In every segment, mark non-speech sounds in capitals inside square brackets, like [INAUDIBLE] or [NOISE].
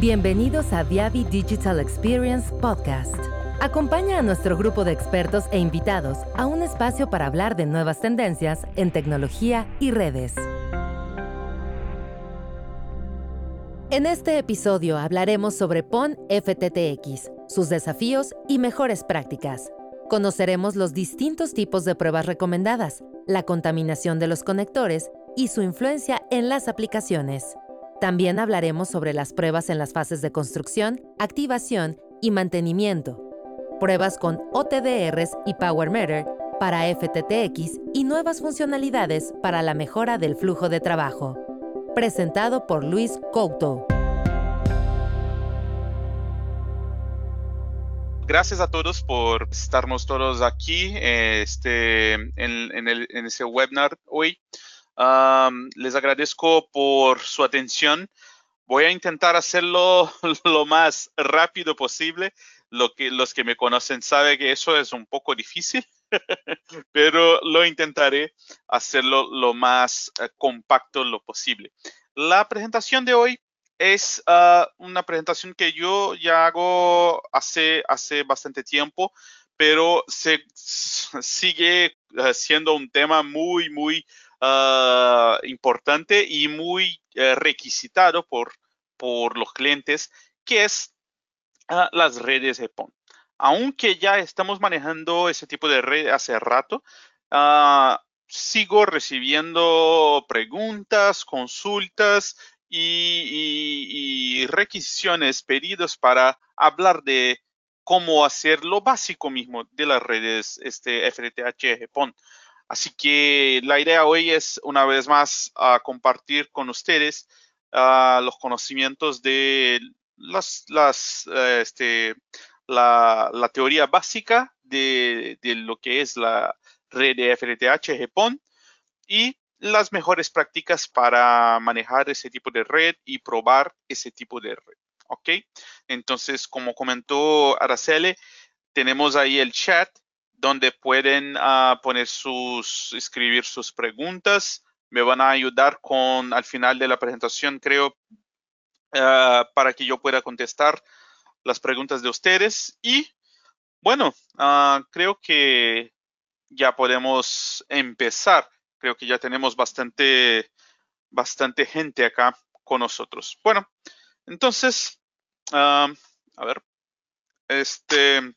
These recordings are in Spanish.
Bienvenidos a Viavi Digital Experience Podcast. Acompaña a nuestro grupo de expertos e invitados a un espacio para hablar de nuevas tendencias en tecnología y redes. En este episodio hablaremos sobre PON FTTX, sus desafíos y mejores prácticas. Conoceremos los distintos tipos de pruebas recomendadas, la contaminación de los conectores y su influencia en las aplicaciones. También hablaremos sobre las pruebas en las fases de construcción, activación y mantenimiento, pruebas con OTDRs y PowerMeter para FTTX y nuevas funcionalidades para la mejora del flujo de trabajo. Presentado por Luis Couto. Gracias a todos por estarnos todos aquí este, en, este webinar hoy les agradezco por su atención. Voy a intentar hacerlo [LAUGHS] lo más rápido posible. Lo que, los que me conocen saben que eso es un poco difícil, [LAUGHS] pero lo intentaré hacerlo lo más eh, compacto lo posible. La presentación de hoy es ah, una presentación que yo ya hago hace, hace bastante tiempo, pero se, sigue eh, siendo un tema muy, muy Ah, importante y muy eh, requisitado por, por los clientes, que es ah, las redes de PON. Aunque ya estamos manejando ese tipo de red hace rato, ah, sigo recibiendo preguntas, consultas y, requisiciones, pedidos para hablar de cómo hacer lo básico mismo de las redes este, FTTH PON. Así que la idea hoy es una vez más compartir con ustedes los conocimientos de las, eh, este, la, teoría básica de, lo que es la red de FTTH GPON y las mejores prácticas para manejar ese tipo de red y probar ese tipo de red. ¿Ok? Entonces, como comentó Araceli, tenemos ahí el chat donde pueden ah, poner sus, escribir sus preguntas. Me van a ayudar con, al final de la presentación, creo, ah, para que yo pueda contestar las preguntas de ustedes. Y bueno, ah, creo que ya podemos empezar. Creo que ya tenemos bastante, bastante gente acá con nosotros. Bueno, entonces, a ver, este,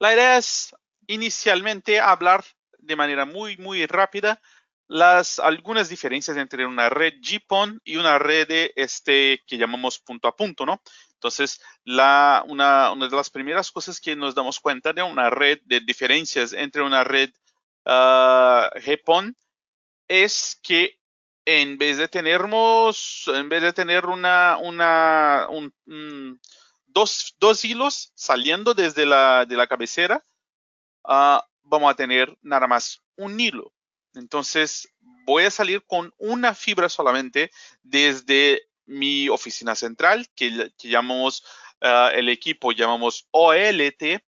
la idea es inicialmente hablar de manera muy, muy rápida las algunas diferencias entre una red GPON y una red de este que llamamos punto a punto, ¿no? Entonces, la, una, una, de las primeras cosas que nos damos cuenta de una red de diferencias entre una red uh, GPON es que en vez de tenermos, en vez de tener una, una, un dos, dos hilos saliendo desde la, de la cabecera, uh, vamos a tener nada más un hilo. Entonces, voy a salir con una fibra solamente desde mi oficina central, que, llamamos uh, el equipo, llamamos OLT,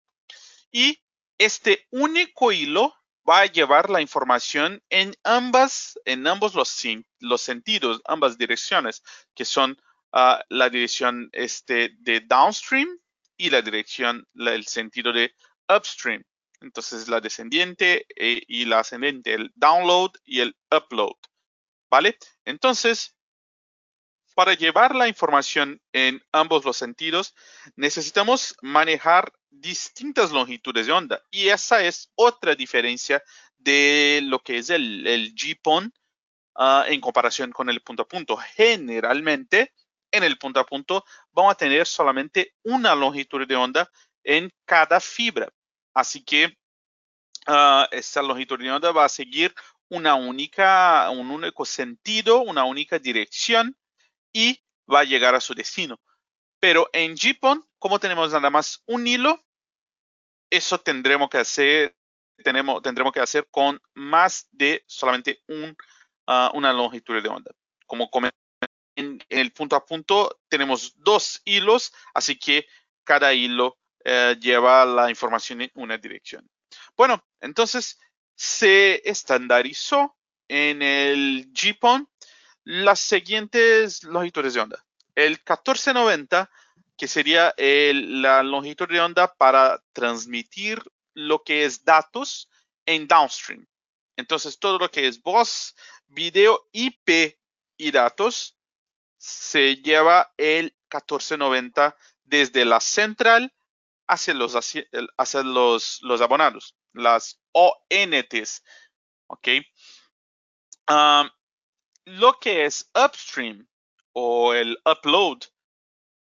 y este único hilo va a llevar la información en ambas, en ambos los, los sentidos, ambas direcciones, que son la dirección este, de downstream y la dirección, el sentido de upstream. Entonces la descendiente eh, y la ascendente, el download y el upload. ¿Vale? Entonces, para llevar la información en ambos los sentidos, necesitamos manejar distintas longitudes de onda. Y esa es otra diferencia de lo que es el, el GPON ah, en comparación con el punto a punto. Generalmente, en el punto a punto vamos a tener solamente una longitud de onda en cada fibra. Así que uh, esta longitud de onda va a seguir una única, un único sentido, una única dirección y va a llegar a su destino. Pero en GPON, como tenemos nada más un hilo, eso tendremos que hacer, tenemos, tendremos que hacer con más de solamente un, uh, una longitud de onda. Como en, el punto a punto tenemos dos hilos, así que cada hilo eh, lleva la información en una dirección. Bueno, entonces se estandarizó en el GPON las siguientes longitudes de onda. el 1490, que sería la longitud de onda para transmitir lo que es datos en downstream. Entonces, todo lo que es voz, video, IP y datos se lleva el 1490 desde la central hacia los, hacia los, los abonados, las ONTs. ¿Ok? lo que es upstream o el upload,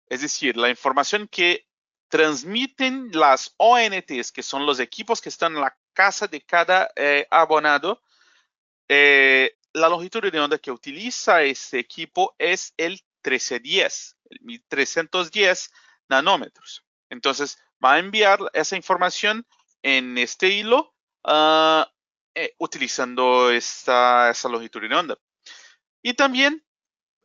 es decir, la información que transmiten las ONTs, que son los equipos que están en la casa de cada eh, abonado, eh, la longitud de onda que utiliza ese equipo es el 1310, el 1310 nanómetros. Entonces, va a enviar esa información en este hilo uh, eh, utilizando esa longitud de onda. Y también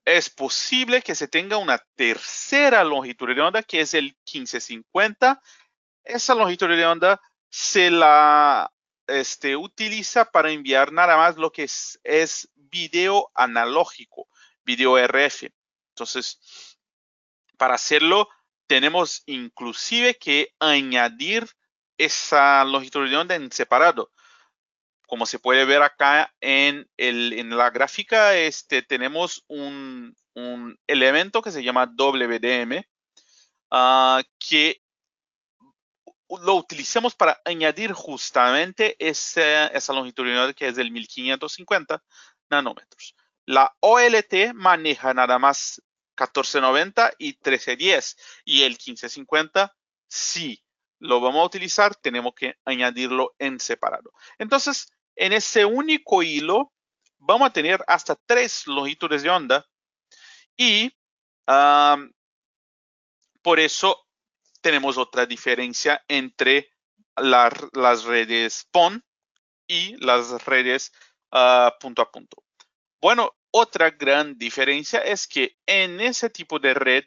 es posible que se tenga una tercera longitud de onda que es el 1550. Esa longitud de onda se la este, utiliza para enviar nada más lo que es, video analógico, video RF. Entonces, para hacerlo, tenemos inclusive que añadir esa longitud de onda en separado. Como se puede ver acá en, el, en la gráfica, este, tenemos un, un elemento que se llama WDM, ah, que lo utilizamos para añadir justamente esa, esa longitud de onda que es del 1550 nanómetros. La OLT maneja nada más 1490 y 1310 y el 1550 sí lo vamos a utilizar, tenemos que añadirlo en separado. Entonces, en ese único hilo vamos a tener hasta tres longitudes de onda y por eso tenemos otra diferencia entre las redes PON y las redes ah, punto a punto. Bueno, otra gran diferencia es que en ese tipo de red,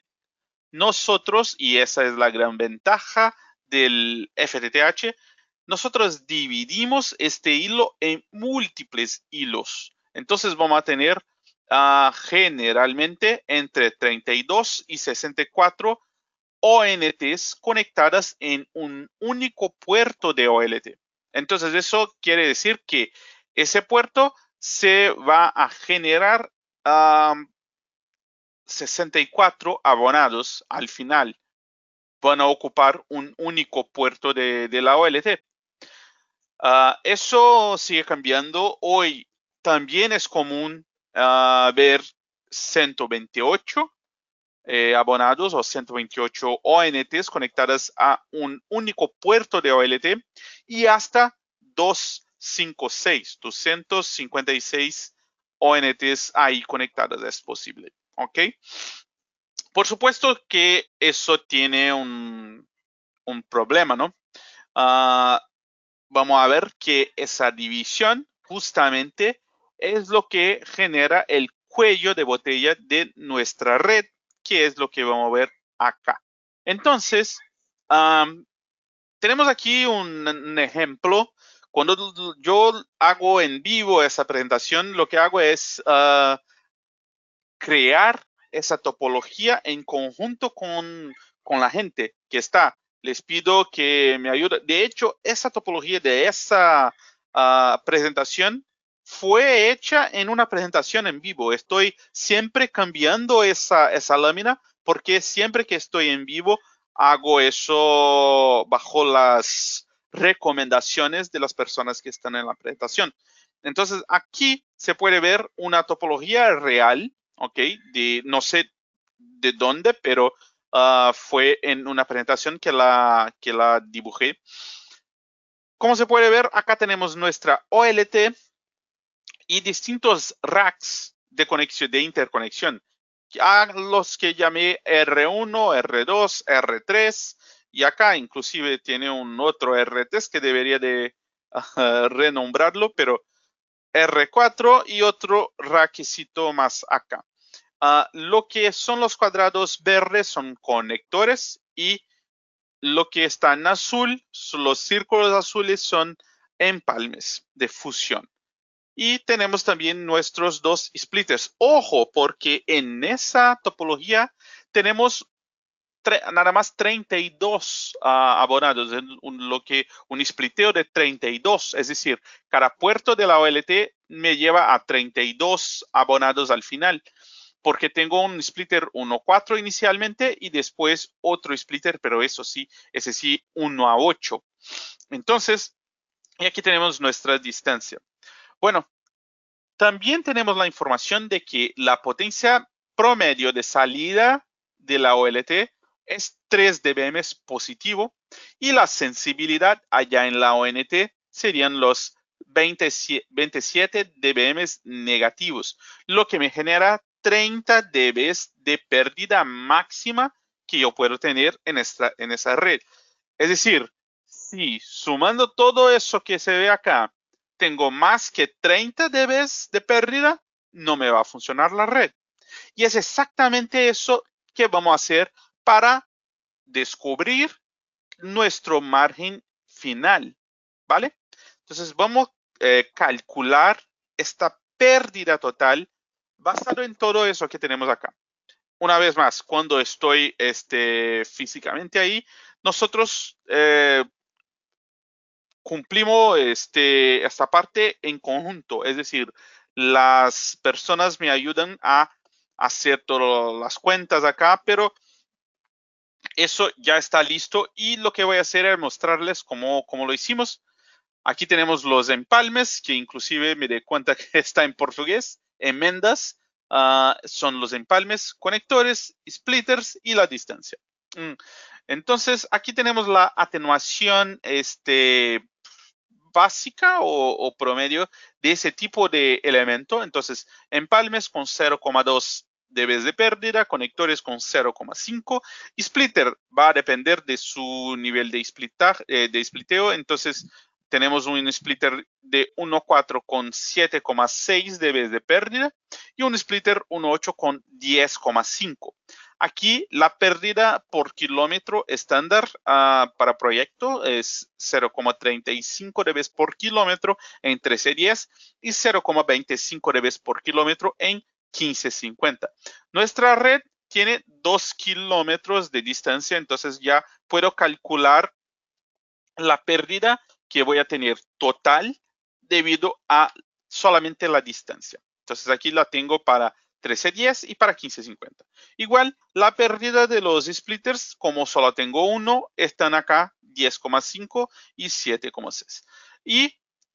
nosotros, y esa es la gran ventaja del FTTH, nosotros dividimos este hilo en múltiples hilos. Entonces vamos a tener ah, generalmente entre 32 y 64 ONTs conectadas en un único puerto de OLT. Entonces eso quiere decir que ese puerto se va a generar 64 abonados al final. Van a ocupar un único puerto de, la OLT. Ah, eso sigue cambiando. Hoy también es común ah, ver 128 eh, abonados o 128 ONTs conectadas a un único puerto de OLT y hasta dos 56, 256 ONTs ahí conectadas es posible. ¿Ok? Por supuesto que eso tiene un, problema, ¿no? Ah, vamos a ver que esa división justamente es lo que genera el cuello de botella de nuestra red, que es lo que vamos a ver acá. Entonces, tenemos aquí un ejemplo cuando yo hago en vivo esa presentación, lo que hago es ah, crear esa topología en conjunto con, la gente que está. Les pido que me ayuden. De hecho, esa topología de esa ah, presentación fue hecha en una presentación en vivo. Estoy siempre cambiando esa, esa lámina porque siempre que estoy en vivo hago eso bajo las recomendaciones de las personas que están en la presentación. Entonces, aquí se puede ver una topología real, ¿ok? De no sé de dónde, pero ah, fue en una presentación que la, que la dibujé. Como se puede ver, acá tenemos nuestra OLT y distintos racks de conexión, de interconexión. A los que llamé R1, R2, R3, y acá inclusive tiene un otro RTs que debería de renombrarlo, pero R4 y otro requisito más acá. Ah, lo que son los cuadrados verdes son conectores y lo que está en azul, los círculos azules son empalmes de fusión. Y tenemos también nuestros dos splitters. Ojo, porque en esa topología tenemos nada más 32 ah, abonados, un, lo que un spliteo de 32, es decir, cada puerto de la OLT me lleva a 32 abonados al final, porque tengo un splitter 1.4 inicialmente y después otro splitter, pero eso sí, ese sí 1 a 8. Entonces, y aquí tenemos nuestra distancia. Bueno, también tenemos la información de que la potencia promedio de salida de la OLT es 3 dBm positivo y la sensibilidad allá en la ONT serían los 27 dBm negativos, lo que me genera 30 dB de pérdida máxima que yo puedo tener en, esta, en esa red. Es decir, si sumando todo eso que se ve acá, tengo más que 30 dB de pérdida, no me va a funcionar la red. Y es exactamente eso que vamos a hacer para descubrir nuestro margen final, ¿vale? Entonces vamos a eh, calcular esta pérdida total basado en todo eso que tenemos acá. Una vez más, cuando estoy este, físicamente ahí, nosotros eh, cumplimos este, esta parte en conjunto, es decir, las personas me ayudan a hacer todas las cuentas acá, pero eso ya está listo y lo que voy a hacer es mostrarles cómo, cómo lo hicimos. Aquí tenemos los empalmes, que inclusive me di cuenta [LAUGHS] que está en portugués, enmendas, uh, son los empalmes, conectores, splitters y la distancia. Mm. Entonces, aquí tenemos la atenuación este, básica o, promedio de ese tipo de elemento. Entonces, empalmes con 0,2 dB de pérdida, conectores con 0,5 y splitter va a depender de su nivel de, splitar, eh, de spliteo. Entonces, tenemos un splitter de 1.4 con 7,6 dB de pérdida y un splitter 1.8 con 10,5. Aquí la pérdida por kilómetro estándar uh, para proyecto es 0,35 dB por kilómetro en 1310 y 0,25 dB por kilómetro en 1550. Nuestra red tiene 2 kilómetros de distancia, entonces ya puedo calcular la pérdida que voy a tener total debido a solamente la distancia. Entonces aquí la tengo para 1310 y para 1550. Igual, la pérdida de los splitters, como solo tengo uno, están acá 10,5 y 7,6. Y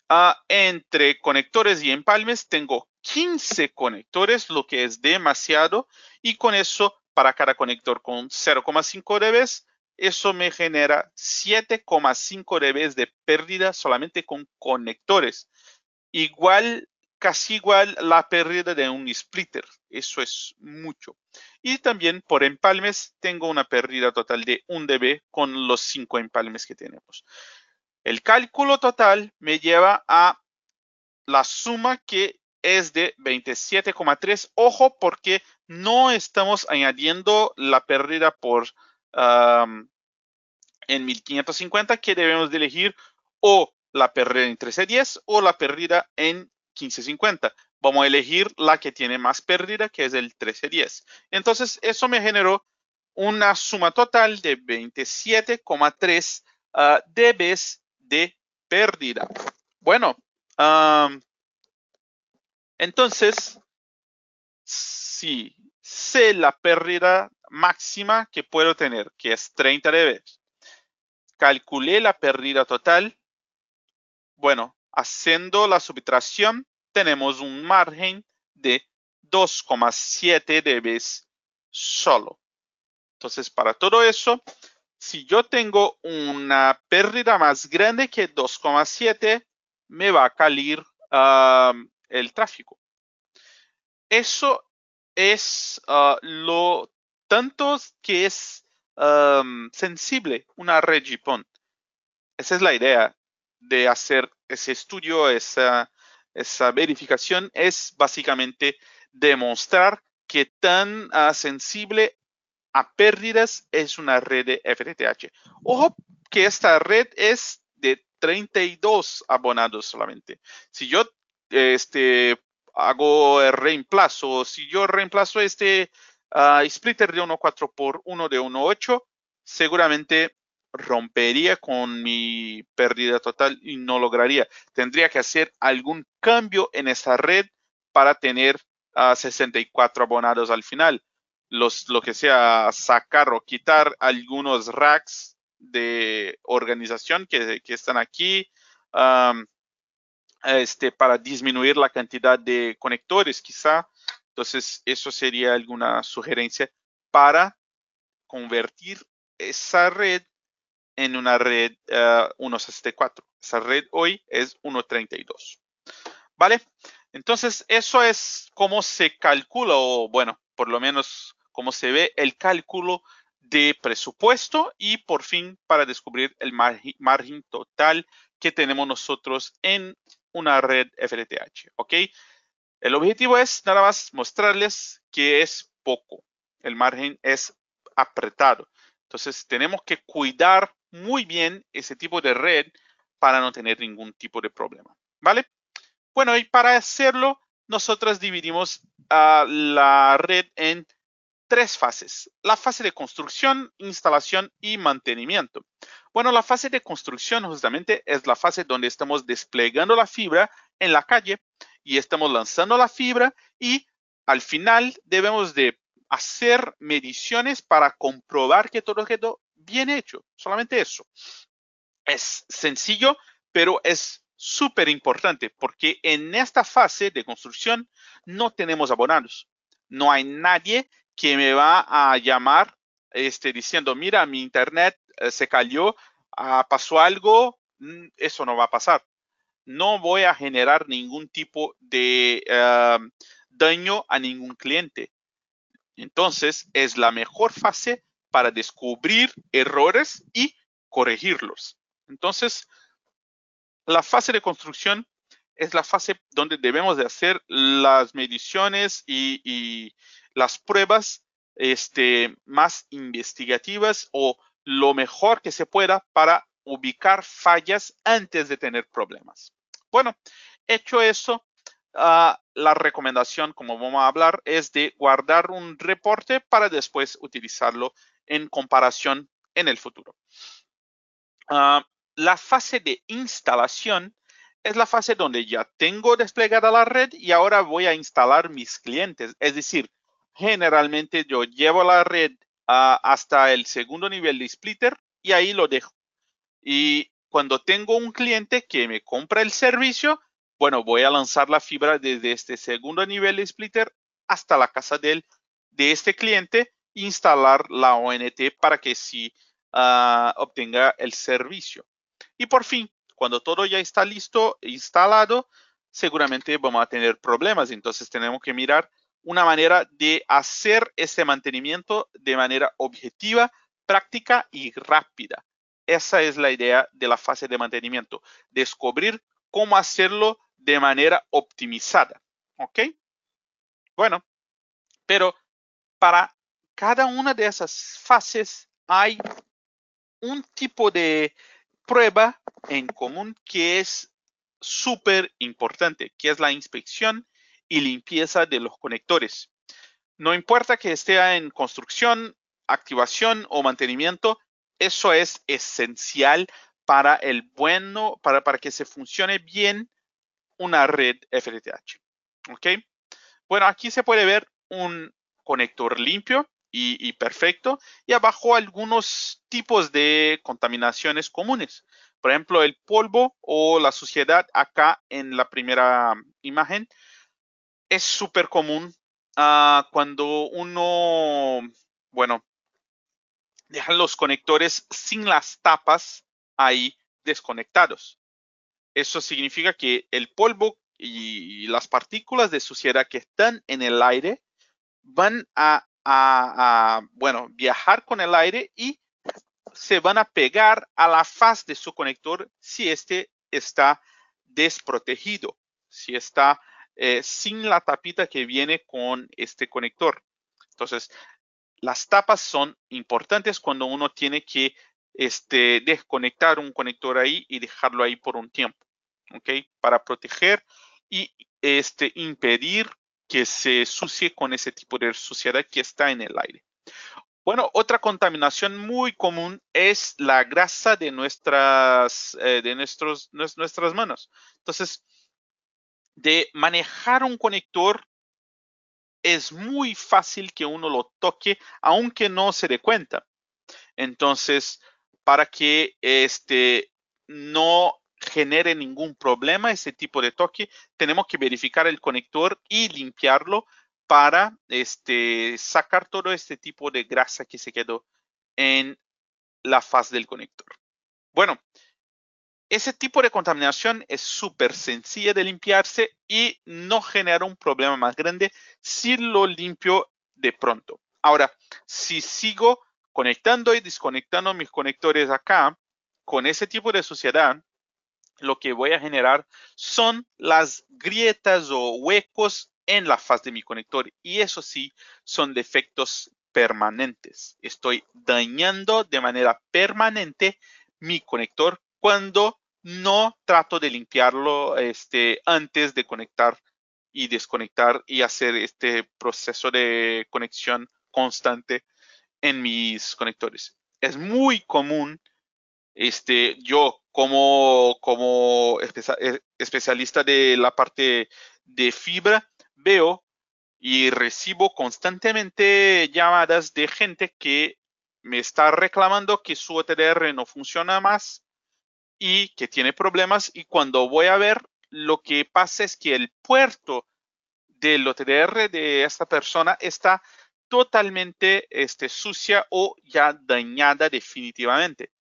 uh, entre conectores y empalmes tengo 15 conectores, lo que es demasiado. Y con eso, para cada conector con 0,5 dB, eso me genera 7,5 dB de pérdida solamente con conectores. Igual, casi igual la pérdida de un splitter. Eso es mucho. Y también por empalmes tengo una pérdida total de 1 dB con los 5 empalmes que tenemos. El cálculo total me lleva a la suma que es de 27,3. Ojo porque no estamos añadiendo la pérdida por en 1550 que debemos de elegir o la pérdida en 1310 o la pérdida en 1550. Vamos a elegir la que tiene más pérdida, que es el 1310. Entonces, eso me generó una suma total de 27,3 uh, dB de pérdida. Bueno, entonces, si sé la pérdida máxima que puedo tener, que es 30 dB. Calculé la pérdida total. Bueno, haciendo la subtracción, tenemos un margen de 2,7 dB solo. Entonces, para todo eso, si yo tengo una pérdida más grande que 2,7, me va a calir el tráfico. Eso es ah, lo tanto que es sensible una red GPON. Esa es la idea de hacer ese estudio, esa, esa verificación, es básicamente demostrar que tan ah, sensible a pérdidas es una red de FTTH. Ojo que esta red es de 32 abonados solamente. Si yo este, hago el reemplazo. Si yo reemplazo este uh, splitter de 1.4 por uno de 1.8, seguramente rompería con mi pérdida total y no lograría. Tendría que hacer algún cambio en esa red para tener a 64 abonados al final. Lo que sea sacar o quitar algunos racks de organización que, están aquí este, para disminuir la cantidad de conectores quizá. Entonces, eso sería alguna sugerencia para convertir esa red en una red uh, 164. Esa red hoy es 132. ¿Vale? Entonces, eso es cómo se calcula, o bueno, por lo menos cómo se ve el cálculo de presupuesto y por fin para descubrir el margen, total que tenemos nosotros en una red FTTH. ¿Ok? El objetivo es nada más mostrarles que es poco. El margen es apretado. Entonces, tenemos que cuidar muy bien ese tipo de red para no tener ningún tipo de problema. ¿Vale? Bueno, y para hacerlo, nosotros dividimos la red en tres fases. La fase de construcción, instalación y mantenimiento. Bueno, la fase de construcción justamente es la fase donde estamos desplegando la fibra en la calle y estamos lanzando la fibra y al final debemos de hacer mediciones para comprobar que todo quedó bien hecho. Solamente eso. Es sencillo, pero es súper importante porque en esta fase de construcción no tenemos abonados. No hay nadie que me va a llamar este, diciendo, mira, mi internet eh, se cayó, ah, pasó algo, mm, eso no va a pasar. No voy a generar ningún tipo de uh, daño a ningún cliente. Entonces, es la mejor fase para descubrir errores y corregirlos. Entonces, la fase de construcción es la fase donde debemos de hacer las mediciones y, las pruebas este, más investigativas o lo mejor que se pueda para ubicar fallas antes de tener problemas. Bueno, hecho eso, uh, la recomendación, como vamos a hablar, es de guardar un reporte para después utilizarlo en comparación en el futuro. Uh, la fase de instalación es la fase donde ya tengo desplegada la red y ahora voy a instalar mis clientes. Es decir, generalmente yo llevo la red uh, hasta el segundo nivel de splitter y ahí lo dejo. Y cuando tengo un cliente que me compra el servicio, bueno, voy a lanzar la fibra desde este segundo nivel de splitter hasta la casa de, de este cliente, instalar la ONT para que sí uh, obtenga el servicio. Y por fin, cuando todo ya está listo, instalado, seguramente vamos a tener problemas. Entonces tenemos que mirar una manera de hacer ese mantenimiento de manera objetiva, práctica y rápida. Esa es la idea de la fase de mantenimiento, descubrir cómo hacerlo de manera optimizada. ¿Ok? Bueno, pero para cada una de esas fases hay un tipo de prueba en común que es súper importante, que es la inspección y limpieza de los conectores. No importa que esté en construcción, activación o mantenimiento, eso es esencial para el bueno, para, para que se funcione bien una red FTTH. ¿Ok? Bueno, aquí se puede ver un conector limpio y, perfecto y abajo algunos tipos de contaminaciones comunes. Por ejemplo, el polvo o la suciedad acá en la primera imagen es súper común uh, cuando uno, bueno, deja los conectores sin las tapas ahí desconectados. Eso significa que el polvo y las partículas de suciedad que están en el aire van a, a, a, bueno, viajar con el aire y se van a pegar a la faz de su conector si este está desprotegido, si está eh, sin la tapita que viene con este conector. Entonces, las tapas son importantes cuando uno tiene que este, desconectar un conector ahí y dejarlo ahí por un tiempo, ¿ok? Para proteger y este, impedir que se sucie con ese tipo de suciedad que está en el aire. Bueno, otra contaminación muy común es la grasa de nuestras, eh, de nuestros, nuestras manos. Entonces, de manejar un conector es muy fácil que uno lo toque, aunque no se dé cuenta. Entonces, para que este no genere ningún problema ese tipo de toque, tenemos que verificar el conector y limpiarlo para este, sacar todo este tipo de grasa que se quedó en la faz del conector. Bueno, ese tipo de contaminación es súper sencilla de limpiarse y no genera un problema más grande si lo limpio de pronto. Ahora, si sigo conectando y desconectando mis conectores acá con ese tipo de suciedad, lo que voy a generar son las grietas o huecos en la faz de mi conector y eso sí son defectos permanentes. Estoy dañando de manera permanente mi conector cuando no trato de limpiarlo este, antes de conectar y desconectar y hacer este proceso de conexión constante en mis conectores. Es muy común, este, yo como, como eh, especialista de la parte de fibra, veo y recibo constantemente llamadas de gente que me está reclamando que su OTDR no funciona más y que tiene problemas y cuando voy a ver lo que pasa es que el puerto del OTDR de esta persona está totalmente este, sucia o ya dañada definitivamente.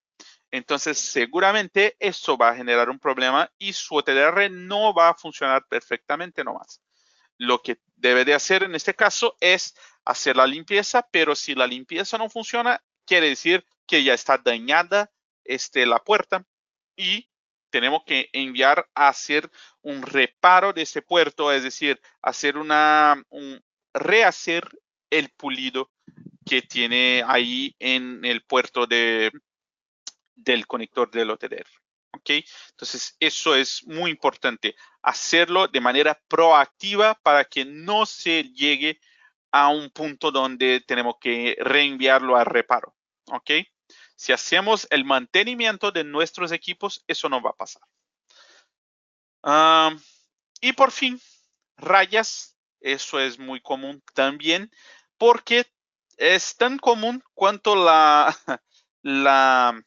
Entonces, seguramente eso va a generar un problema y su OTDR no va a funcionar perfectamente nomás. Lo que debe de hacer en este caso es hacer la limpieza, pero si la limpieza no funciona, quiere decir que ya está dañada este, la puerta y tenemos que enviar a hacer un reparo de ese puerto, es decir, hacer una, un, rehacer el pulido que tiene ahí en el puerto de, del conector del OTDR. ¿Ok? Entonces, eso es muy importante, hacerlo de manera proactiva para que no se llegue a un punto donde tenemos que reenviarlo a reparo. ¿Ok? Si hacemos el mantenimiento de nuestros equipos, eso no va a pasar. y por fin, rayas. Eso es muy común también porque es tan común cuanto la, [LAUGHS] la,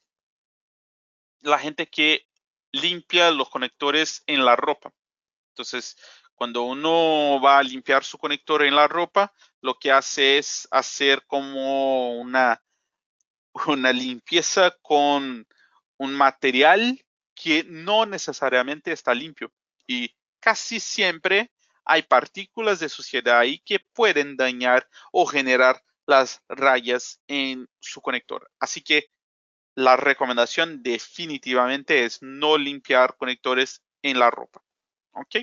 la gente que limpia los conectores en la ropa. Entonces, cuando uno va a limpiar su conector en la ropa, lo que hace es hacer como una [LAUGHS] una limpieza con un material que no necesariamente está limpio y casi siempre hay partículas de suciedad ahí que pueden dañar o generar las rayas en su conector. Así que la recomendación definitivamente es no limpiar conectores en la ropa. ¿Ok?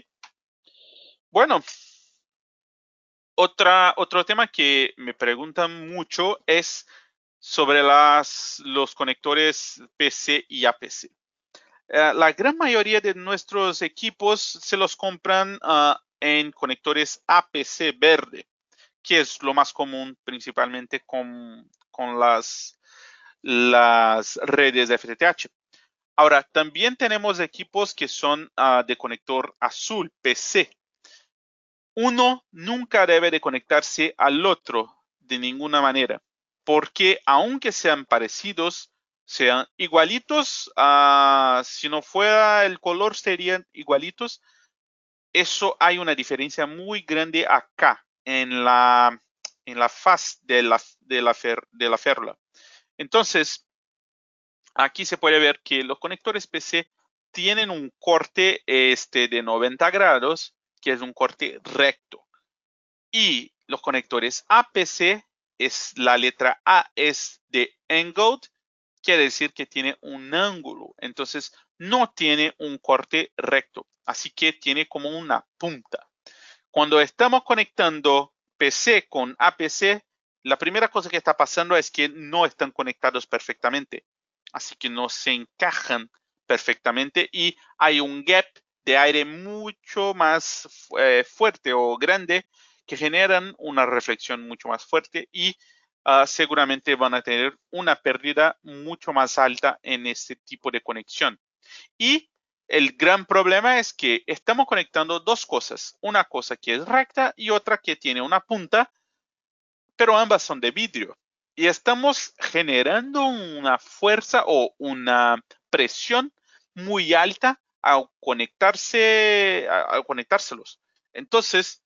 Bueno, otra, otro tema que me preguntan mucho es sobre las, los conectores PC y APC. Eh, la gran mayoría de nuestros equipos se los compran ah, en conectores APC verde, que es lo más común principalmente con, con las, las redes de FTTH. Ahora, también tenemos equipos que son ah, de conector azul, PC. Uno nunca debe de conectarse al otro de ninguna manera porque aunque sean parecidos, sean igualitos, ah, si no fuera el color serían igualitos, eso hay una diferencia muy grande acá en la, en la faz de la, de. Entonces, aquí se puede ver que los conectores PC tienen un corte este, de 90 grados, que es un corte recto. Y los conectores APC es la letra A es de angled, quiere decir que tiene un ángulo. Entonces, no tiene un corte recto, así que tiene como una punta. Cuando estamos conectando PC con APC, la primera cosa que está pasando es que no están conectados perfectamente. Así que no se encajan perfectamente y hay un gap de aire mucho más eh, fuerte o grande que generan una reflexión mucho más fuerte y ah, seguramente van a tener una pérdida mucho más alta en este tipo de conexión. Y el gran problema es que estamos conectando dos cosas, una cosa que es recta y otra que tiene una punta, pero ambas son de vidrio. Y estamos generando una fuerza o una presión muy alta al conectarse, al conectárselos. Entonces,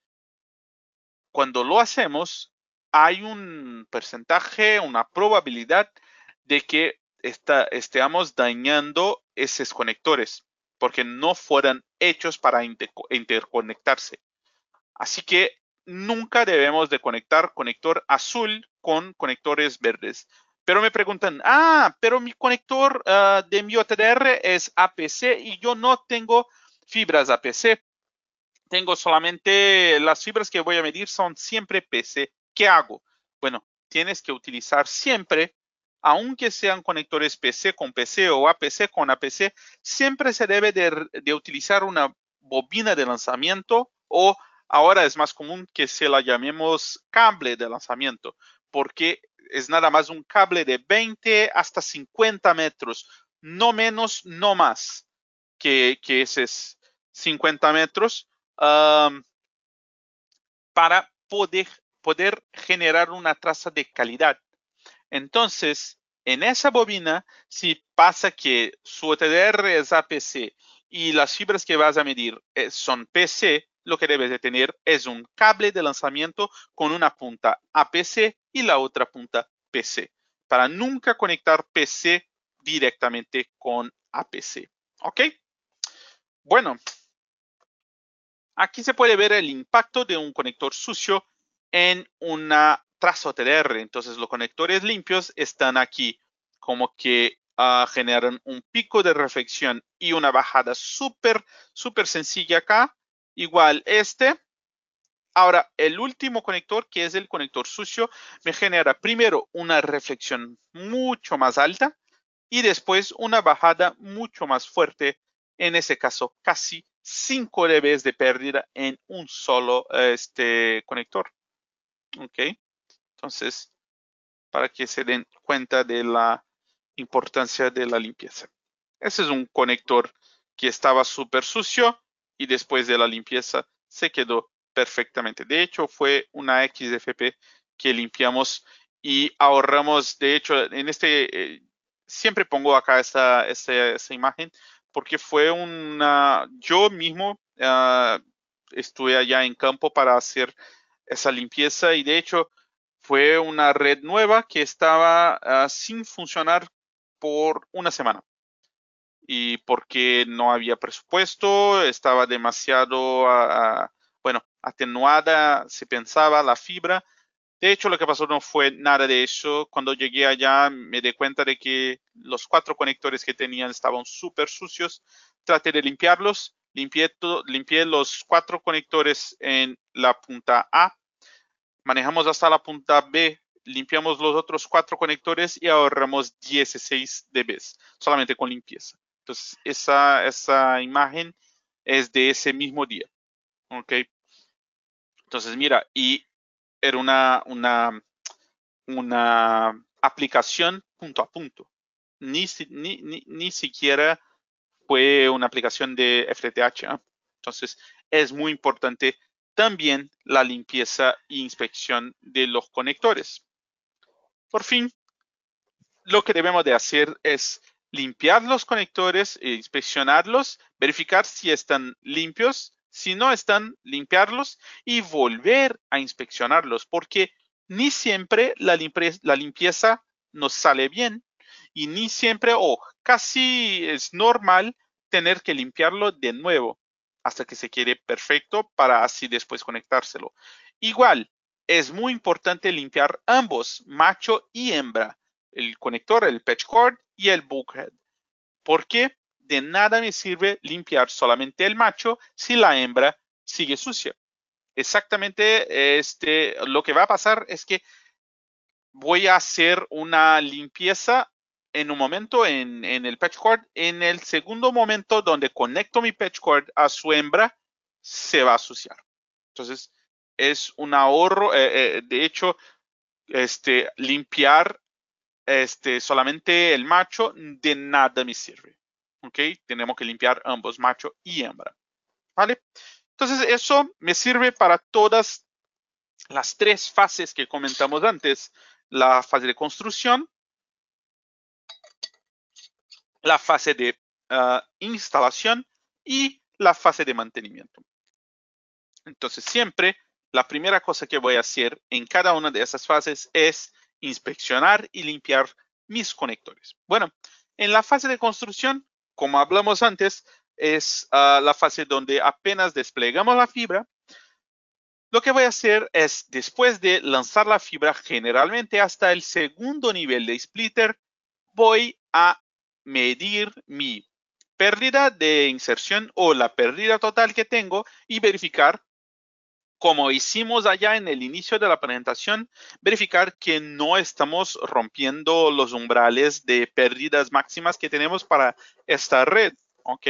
cuando lo hacemos, hay un porcentaje, una probabilidad de que estemos dañando esos conectores, porque no fueran hechos para interconectarse. Así que nunca debemos de conectar conector azul con conectores verdes. Pero me preguntan, ah, pero mi conector ah, de mi OTDR es APC y yo no tengo fibras APC. Tengo solamente las fibras que voy a medir son siempre PC. ¿Qué hago? Bueno, tienes que utilizar siempre, aunque sean conectores PC con PC o APC con APC, siempre se debe de, de utilizar una bobina de lanzamiento o ahora es más común que se la llamemos cable de lanzamiento, porque es nada más un cable de 20 hasta 50 metros, no menos, no más que, esos 50 metros para poder, poder generar una traza de calidad. Entonces, en esa bobina, si pasa que su OTDR es APC y las fibras que vas a medir eh, son PC, lo que debes de tener es un cable de lanzamiento con una punta APC y la otra punta PC, para nunca conectar PC directamente con APC. ¿Ok? Bueno, aquí se puede ver el impacto de un conector sucio en una traza OTDR. Entonces, los conectores limpios están aquí como que uh, generan un pico de reflexión y una bajada súper, súper sencilla acá. Igual este, Ahora, el último conector, que es el conector sucio, me genera primero una reflexión mucho más alta y después una bajada mucho más fuerte, en ese caso casi 5 dB de pérdida en un solo este, conector. ¿Ok? Entonces, para que se den cuenta de la importancia de la limpieza. Ese es un conector que estaba súper sucio y después de la limpieza se quedó perfectamente. De hecho, fue una XFP que limpiamos y ahorramos, de hecho, en este, eh, siempre pongo acá esta, esta, imagen porque fue una, yo mismo uh, estuve allá en campo para hacer esa limpieza y de hecho fue una red nueva que estaba uh, sin funcionar por una semana y porque no había presupuesto, estaba demasiado bueno, atenuada, se pensaba la fibra. De hecho, lo que pasó no fue nada de eso. Cuando llegué allá me di cuenta de que los cuatro conectores que tenían estaban súper sucios. Traté de limpiarlos. Limpié, limpié los cuatro conectores en la punta A. Manejamos hasta la punta B. Limpiamos los otros cuatro conectores y ahorramos 16 dB solamente con limpieza. Entonces, esa, esa imagen es de ese mismo día. Ok. Entonces, mira, y era una, una, una aplicación punto a punto. Ni, ni, ni, siquiera fue una aplicación de FTTH. ¿ah? Entonces, es muy importante también la limpieza e inspección de los conectores. Por fin, lo que debemos de hacer es limpiar los conectores, e inspeccionarlos, verificar si están limpios si no están, limpiarlos y volver a inspeccionarlos, porque ni siempre la, limpieza, nos sale bien y ni siempre o casi es normal tener que limpiarlo de nuevo hasta que se quede perfecto para así después conectárselo. Igual, es muy importante limpiar ambos, macho y hembra, el conector, el patch cord y el bulkhead. ¿Por qué? de nada me sirve limpiar solamente el macho si la hembra sigue sucia. Exactamente este, lo que va a pasar es que voy a hacer una limpieza en un momento en, el patch cord. En el segundo momento donde conecto mi patch cord a su hembra, se va a asociar. Entonces, es un ahorro. Eh, eh, de hecho, este, limpiar este, solamente el macho de nada me sirve. ¿Ok? Tenemos que limpiar ambos, macho y hembra. ¿Vale? Entonces, eso me sirve para todas las tres fases que comentamos antes. La fase de construcción, la fase de ah, instalación y la fase de mantenimiento. Entonces, siempre la primera cosa que voy a hacer en cada una de esas fases es inspeccionar y limpiar mis conectores. Bueno, en la fase de construcción, como hablamos antes, es ah, la fase donde apenas desplegamos la fibra. Lo que voy a hacer es, después de lanzar la fibra generalmente hasta el segundo nivel de splitter, voy a medir mi pérdida de inserción o la pérdida total que tengo y verificar, como hicimos allá en el inicio de la presentación, verificar que no estamos rompiendo los umbrales de pérdidas máximas que tenemos para esta red. ¿Ok?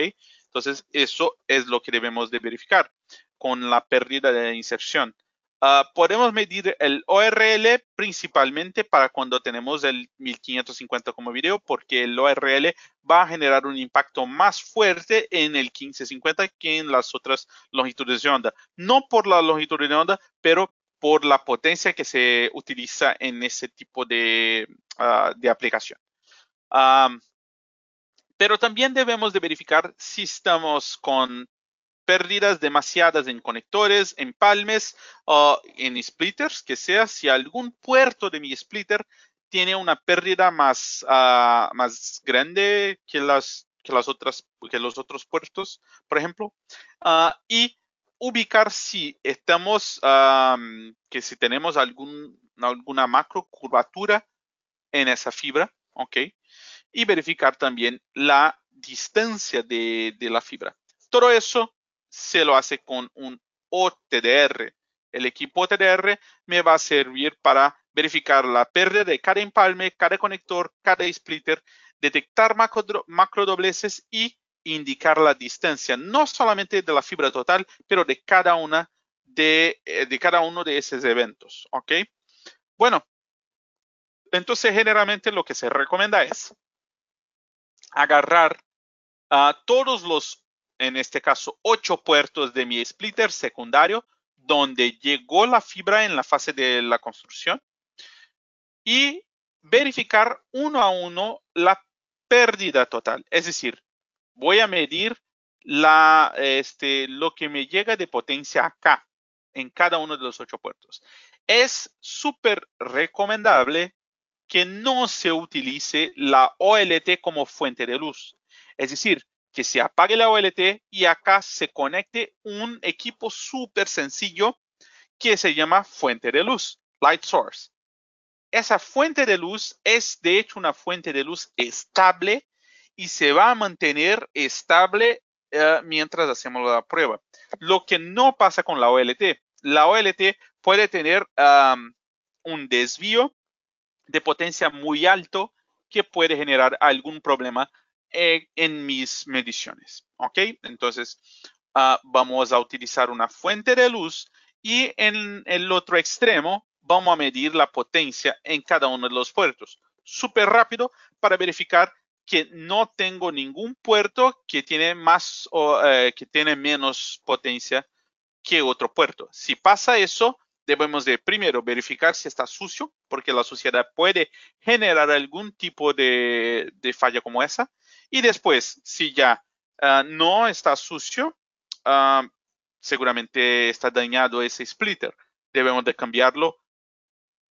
Entonces, eso es lo que debemos de verificar con la pérdida de inserción. Ah, podemos medir el ORL principalmente para cuando tenemos el 1550 como video, porque el ORL va a generar un impacto más fuerte en el 1550 que en las otras longitudes de onda. No por la longitud de onda, pero por la potencia que se utiliza en ese tipo de, ah, aplicación. pero también debemos de verificar si estamos con pérdidas demasiadas en conectores, en palmes o en splitters, que sea si algún puerto de mi splitter tiene una pérdida más, ah, más grande que, las, que, las otras, que los otros puertos, por ejemplo. Ah, y ubicar si estamos, que si tenemos algún, alguna macro curvatura en esa fibra, ¿ok? Y verificar también la distancia de, de la fibra. Todo eso se lo hace con un OTDR. El equipo OTDR me va a servir para verificar la pérdida de cada empalme, cada conector, cada splitter, detectar macro, dobleces y indicar la distancia, no solamente de la fibra total, pero de cada una eh, de cada uno de esos eventos. ¿Ok? Bueno, entonces generalmente lo que se recomienda es agarrar a todos los en este caso, ocho puertos de mi splitter secundario, donde llegó la fibra en la fase de la construcción y verificar uno a uno la pérdida total. Es decir, voy a medir este, lo que me llega de potencia acá en cada uno de los ocho puertos. Es súper recomendable que no se utilice la OLT como fuente de luz. Es decir, que se apague la OLT y acá se conecte un equipo súper sencillo que se llama fuente de luz, light source. Esa fuente de luz es de hecho una fuente de luz estable y se va a mantener estable eh, mientras hacemos la prueba. Lo que no pasa con la OLT. La OLT puede tener un desvío de potencia muy alto que puede generar algún problema eh, en mis mediciones. ¿Ok? Entonces, ah, vamos a utilizar una fuente de luz y en el otro extremo vamos a medir la potencia en cada uno de los puertos. Súper rápido para verificar que no tengo ningún puerto que tiene más o eh, que tiene menos potencia que otro puerto. Si pasa eso, debemos de primero verificar si está sucio, porque la suciedad puede generar algún tipo de, falla como esa. Y después, si ya ah, no está sucio, ah, seguramente está dañado ese splitter. Debemos de cambiarlo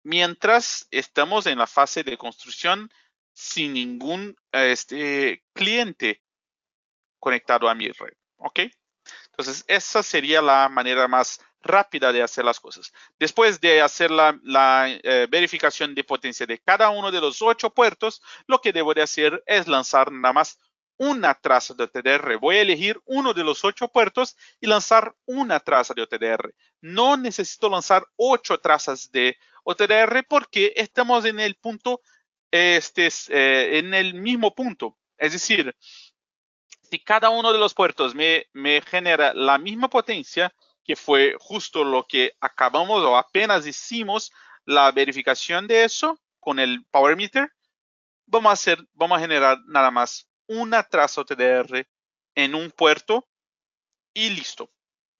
mientras estamos en la fase de construcción sin ningún este, cliente conectado a mi red. ¿Ok? Entonces, esa sería la manera más rápida de hacer las cosas. Después de hacer la, eh, verificación de potencia de cada uno de los ocho puertos, lo que debo de hacer es lanzar nada más una traza de OTDR. Voy a elegir uno de los ocho puertos y lanzar una traza de OTDR. No necesito lanzar ocho trazas de OTDR porque estamos en el punto este, eh, en el mismo punto. Es decir, si cada uno de los puertos me, me genera la misma potencia, que fue justo lo que acabamos o apenas hicimos la verificación de eso con el Power Meter, vamos a hacer, vamos a generar nada más una traza TDR en un puerto y listo.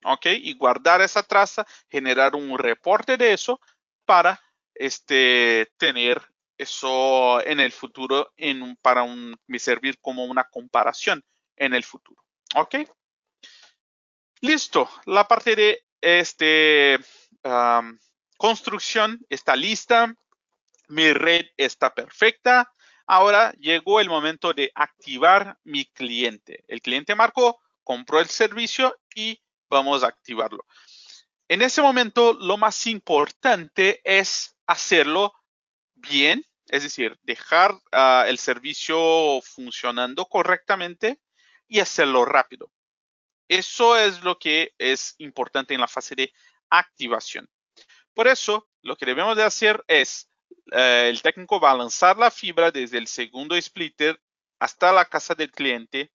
¿Ok? Y guardar esa traza, generar un reporte de eso para este, tener eso en el futuro en para un, servir como una comparación en el futuro. ¿Ok? Listo. La parte de este, construcción está lista. Mi red está perfecta. Ahora llegó el momento de activar mi cliente. El cliente marcó, compró el servicio y vamos a activarlo. En ese momento, lo más importante es hacerlo bien, es decir, dejar ah, el servicio funcionando correctamente y hacerlo rápido. Eso es lo que es importante en la fase de activación. Por eso, lo que debemos de hacer es eh, el técnico va a lanzar la fibra desde el segundo splitter hasta la casa del cliente,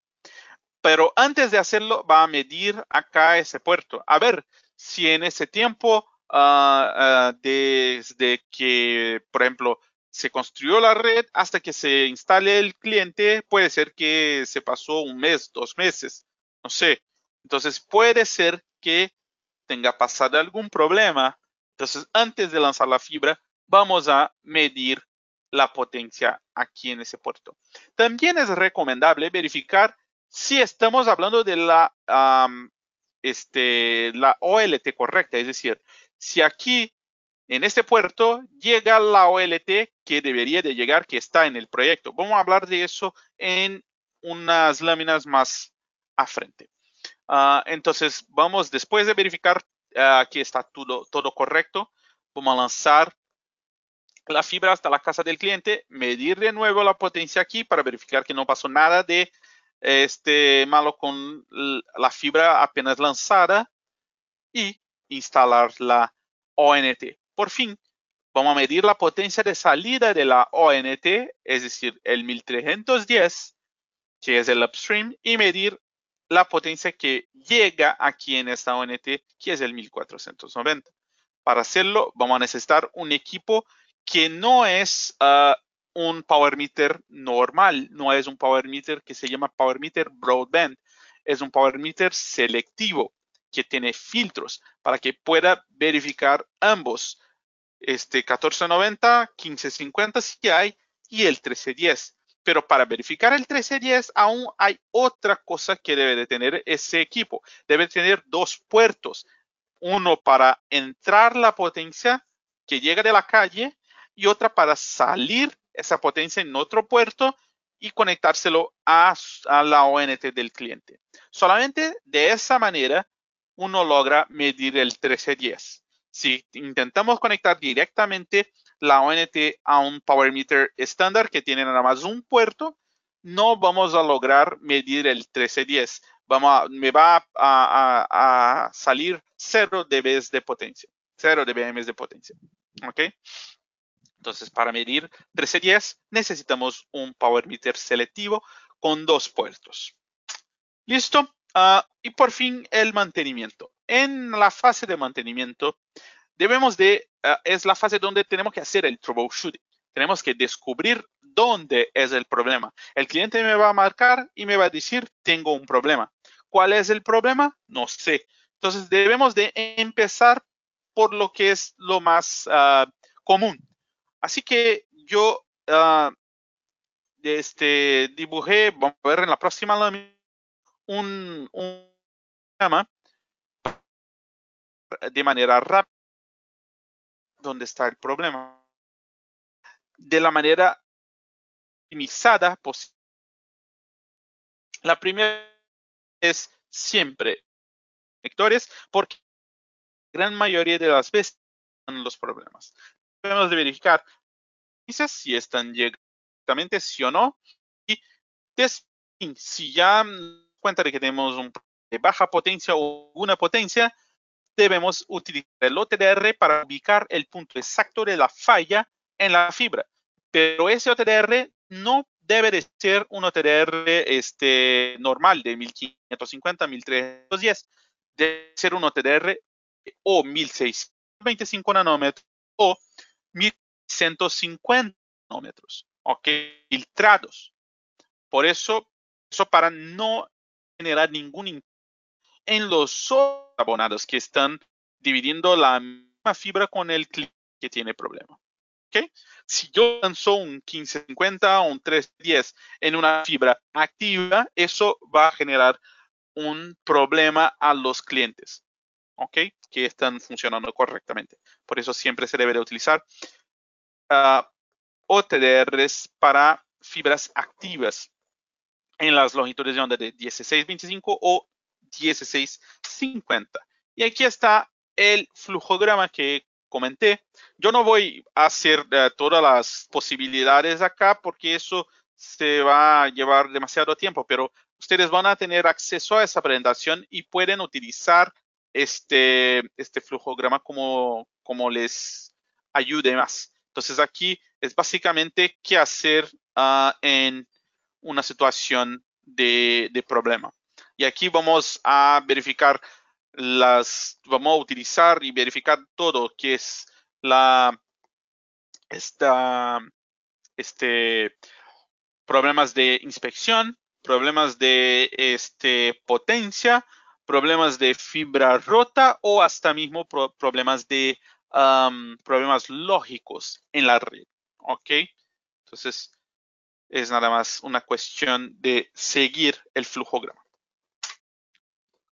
pero antes de hacerlo va a medir acá ese puerto. A ver si en ese tiempo, ah, ah, desde que, por ejemplo, se construyó la red hasta que se instale el cliente, puede ser que se pasó un mes, dos meses, no sé. Entonces puede ser que tenga pasado algún problema. Entonces, antes de lanzar la fibra, vamos a medir la potencia aquí en ese puerto. También es recomendable verificar si estamos hablando de la, este, la OLT correcta, es decir, si aquí en este puerto llega la OLT que debería de llegar, que está en el proyecto. Vamos a hablar de eso en unas láminas más a frente. Ah, entonces, vamos, después de verificar uh, que está todo, todo correcto, vamos a lanzar la fibra hasta la casa del cliente, medir de nuevo la potencia aquí para verificar que no pasó nada de este malo con la fibra apenas lanzada y instalar la ONT. Por fin, vamos a medir la potencia de salida de la ONT, es decir, el 1310, que es el upstream, y medir la potencia que llega aquí en esta ONT, que es el 1490. Para hacerlo, vamos a necesitar un equipo que no es uh, un power meter normal, no es un power meter que se llama power meter broadband, es un power meter selectivo que tiene filtros para que pueda verificar ambos, este 1490, 1550 si hay y el 1310. Pero para verificar el 1310 aún hay otra cosa que debe de tener ese equipo. Debe tener dos puertos, uno para entrar la potencia que llega de la calle y otra para salir esa potencia en otro puerto y conectárselo a, la ONT del cliente. Solamente de esa manera uno logra medir el 1310. Si intentamos conectar directamente la ONT a un power meter estándar que tiene nada más un puerto, no vamos a lograr medir el 1310. Vamos me va a, salir 0 dB de potencia, 0 dBm de potencia. ¿Ok? Entonces, para medir 1310 necesitamos un power meter selectivo con dos puertos. Listo. Ah, y por fin el mantenimiento. En la fase de mantenimiento debemos de, ah, es la fase donde tenemos que hacer el troubleshooting. Tenemos que descubrir dónde es el problema. El cliente me va a marcar y me va a decir, tengo un problema. ¿Cuál es el problema? No sé. Entonces debemos de empezar por lo que es lo más ah, común. Así que yo uh, este, dibujé, vamos a ver en la próxima lámina, un programa de manera rápida donde está el problema. De la manera optimizada posible. La primera es siempre vectores porque la gran mayoría de las veces son los problemas debemos de verificar si están directamente sí o no. Y si ya cuenta de que tenemos un de baja potencia o una potencia, debemos utilizar el OTDR para ubicar el punto exacto de la falla en la fibra. pero ese OTDR no debe de ser un OTDR este, normal de 1550, 1310. Debe ser un OTDR o 1625 nanómetros o 1150 nanómetros, ok, filtrados. Por eso, eso para no generar ningún en los abonados que están dividiendo la misma fibra con el cliente que tiene problema. ¿Okay? Si yo lanzo un 1550 o un 310 en una fibra activa, eso va a generar un problema a los clientes, ¿ok? Que están funcionando correctamente. Por eso siempre se debe de utilizar uh, OTDRs para fibras activas en las longitudes de onda de 1625 o 1650. Y aquí está el flujograma que comenté. Yo no voy a hacer uh, todas las posibilidades acá porque eso se va a llevar demasiado tiempo, pero ustedes van a tener acceso a esa presentación y pueden utilizar este, este flujograma como, como les ayude más. Entonces aquí es básicamente qué hacer uh, en una situación de, de, problema. Y aquí vamos a verificar las, vamos a utilizar y verificar todo que es la, esta, este, problemas de inspección, problemas de este, potencia, problemas de fibra rota o hasta mismo problemas de problemas lógicos en la red. ¿Ok? Entonces, es nada más una cuestión de seguir el flujograma.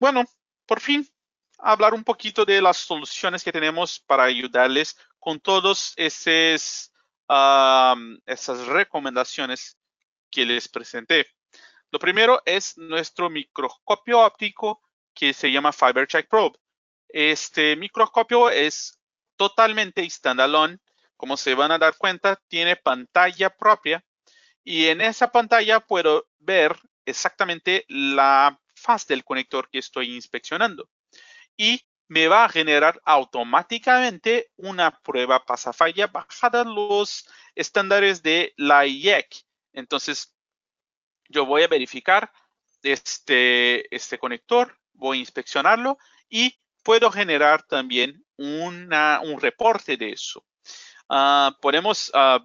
Bueno, por fin, hablar un poquito de las soluciones que tenemos para ayudarles con todas esas, recomendaciones que les presenté. Lo primero es nuestro microscopio óptico que se llama FiberCheck Probe. Este microscopio es totalmente standalone. Como se van a dar cuenta, tiene pantalla propia y en esa pantalla puedo ver exactamente la faz del conector que estoy inspeccionando y me va a generar automáticamente una prueba pasafalla bajada los estándares de la IEC. Entonces, yo voy a verificar este, este conector, voy a inspeccionarlo y puedo generar también un reporte de eso. Ah, podemos uh,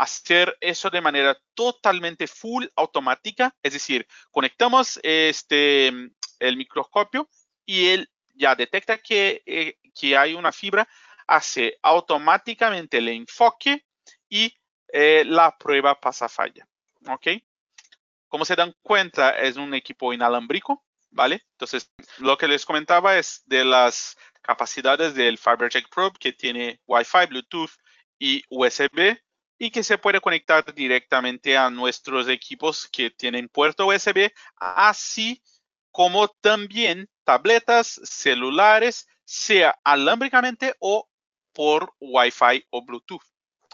hacer eso de manera totalmente full automática, es decir, conectamos este, el microscopio y él ya detecta que, eh, que hay una fibra, hace automáticamente el enfoque y eh, la prueba pasa falla. ¿Ok? Como se dan cuenta, es un equipo inalámbrico, ¿vale? Entonces, lo que les comentaba es de las capacidades del FiberCheck Probe que tiene Wi-Fi, Bluetooth y USB y que se puede conectar directamente a nuestros equipos que tienen puerto USB, así como también tabletas, celulares, sea alámbricamente o por Wi-Fi o Bluetooth.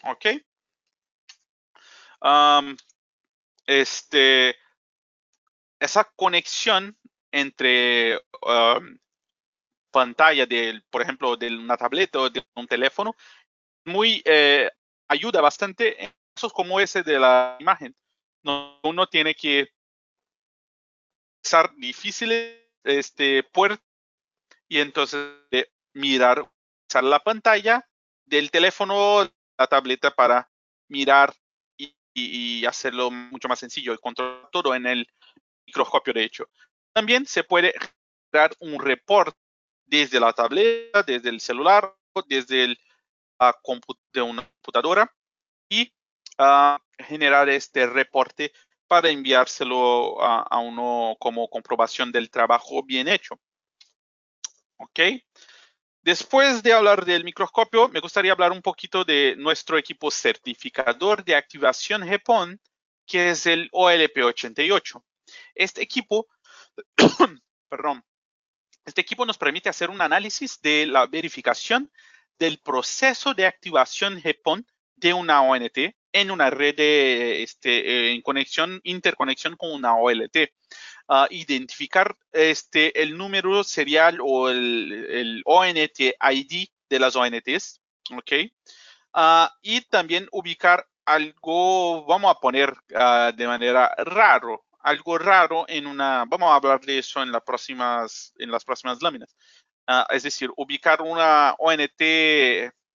¿Ok? Um, este, esa conexión entre pantalla del, por ejemplo, de una tableta o de un teléfono, muy eh, ayuda bastante en casos como ese de la imagen. No, uno tiene que usar difíciles este, puertas y entonces mirar, usar la pantalla del teléfono, la tableta para mirar y, hacerlo mucho más sencillo y controlar todo en el microscopio de hecho. También se puede crear un reporte desde la tableta, desde el celular, desde el, de una computadora y uh, generar este reporte para enviárselo a, a, uno como comprobación del trabajo bien hecho. ¿Ok? Después de hablar del microscopio, me gustaría hablar un poquito de nuestro equipo certificador de activación GPON, que es el OLP88. Este equipo, [COUGHS] perdón, este equipo nos permite hacer un análisis de la verificación del proceso de activación GPON de una ONT en una red de, este, en conexión, interconexión con una OLT. Uh, identificar este, el número serial o el, ONT ID de las ONTs, ¿ok? Uh, y también ubicar algo, vamos a poner ah, de manera raro, algo raro en una, vamos a hablar de eso en, las próximas, en las próximas láminas. Ah, es decir, ubicar una ONT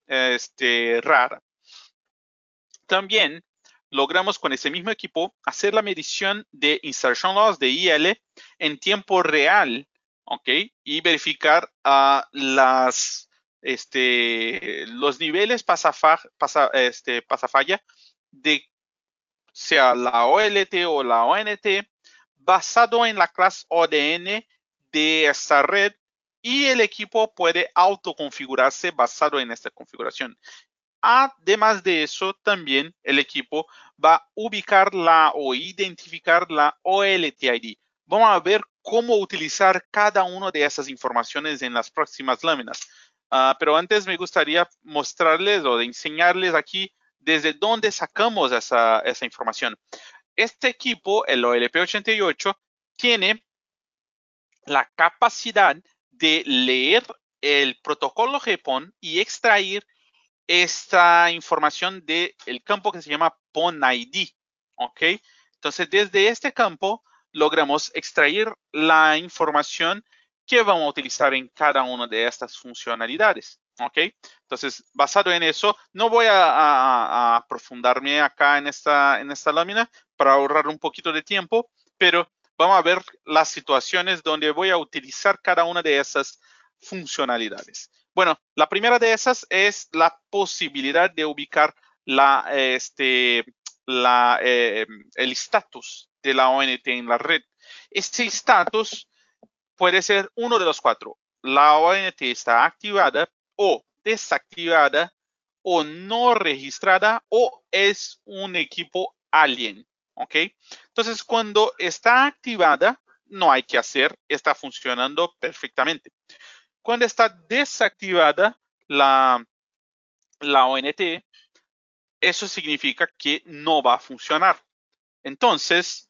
este, rara. También logramos con ese mismo equipo hacer la medición de insertion loss de IL en tiempo real, ¿ok? Y verificar uh, las, este, los niveles pasa, este, pasafalla de sea la OLT o la ONT basado en la clase ODN de esta red y el equipo puede autoconfigurarse basado en esta configuración. Además de eso, también el equipo va a ubicar la o identificar la OLTID. Vamos a ver cómo utilizar cada una de esas informaciones en las próximas láminas. Uh, pero antes me gustaría mostrarles o enseñarles aquí desde dónde sacamos esa, esa información. Este equipo, el OLP88, tiene la capacidad de leer el protocolo GPON y extraer esta información del campo que se llama PON-ID. ¿Ok? Entonces, desde este campo logramos extraer la información que vamos a utilizar en cada una de estas funcionalidades. ¿Ok? Entonces, basado en eso, no voy a, a, a aprofundarme acá en esta, en esta lámina para ahorrar un poquito de tiempo, pero vamos a ver las situaciones donde voy a utilizar cada una de esas funcionalidades. Bueno, la primera de esas es la posibilidad de ubicar este, eh, el estatus de la ONT en la red. Este estatus puede ser uno de los cuatro. La ONT está activada o desactivada o no registrada o es un equipo alien. ¿Ok? Entonces, cuando está activada, no hay que hacer, está funcionando perfectamente. Cuando está desactivada la, la ONT, eso significa que no va a funcionar. Entonces,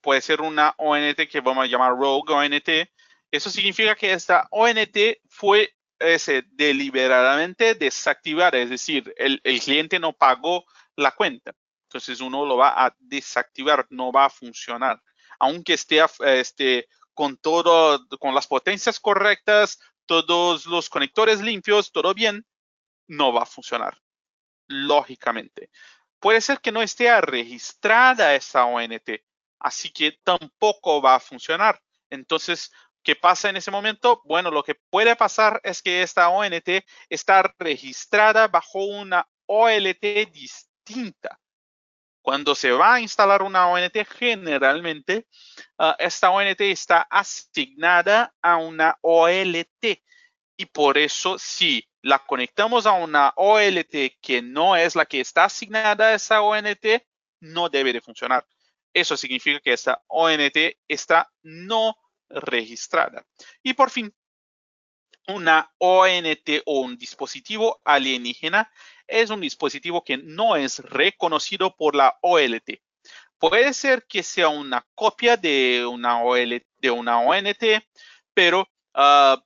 puede ser una ONT que vamos a llamar Rogue ONT. Eso significa que esta ONT fue ese, deliberadamente desactivada, es decir, el, el cliente no pagó la cuenta. Entonces uno lo va a desactivar, no va a funcionar. Aunque esté, este, con todo, con las potencias correctas, todos los conectores limpios, todo bien, no va a funcionar. Lógicamente. Puede ser que no esté registrada esa ONT, así que tampoco va a funcionar. Entonces, ¿qué pasa en ese momento? Bueno, lo que puede pasar es que esta ONT está registrada bajo una OLT distinta. Cuando se va a instalar una ONT, generalmente uh, esta ONT está asignada a una OLT y por eso si la conectamos a una OLT que no es la que está asignada a esa ONT, no debe de funcionar. Eso significa que esta ONT está no registrada. Y por fin, una ONT o un dispositivo alienígena es un dispositivo que no es reconocido por la OLT. Puede ser que sea una copia de una, OLT, de una ONT, pero uh,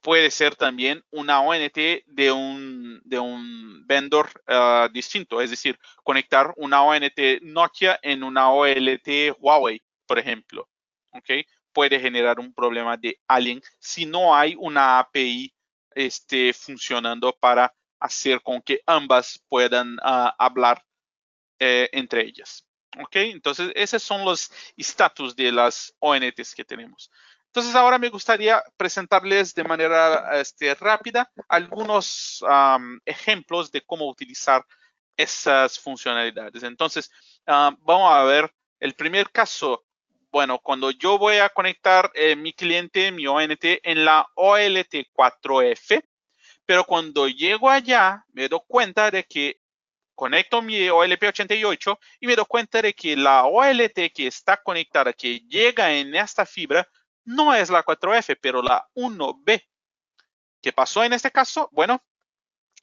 puede ser también una ONT de un, vendor uh, distinto, es decir, conectar una ONT Nokia en una OLT Huawei, por ejemplo. Puede generar un problema de alien si no hay una API este, funcionando para hacer con que ambas puedan uh, hablar eh, entre ellas. ¿Ok? Entonces, esos son los estatus de las ONTs que tenemos. Entonces, ahora me gustaría presentarles de manera este, rápida algunos ejemplos de cómo utilizar esas funcionalidades. Entonces, um, vamos a ver el primer caso. Bueno, cuando yo voy a conectar eh, mi cliente, mi ONT, en la OLT4F, pero cuando llego allá, me doy cuenta de que conecto mi OLP88 y me doy cuenta de que la OLT que está conectada, que llega en esta fibra, no es la 4F, pero la 1B. ¿Qué pasó en este caso? Bueno,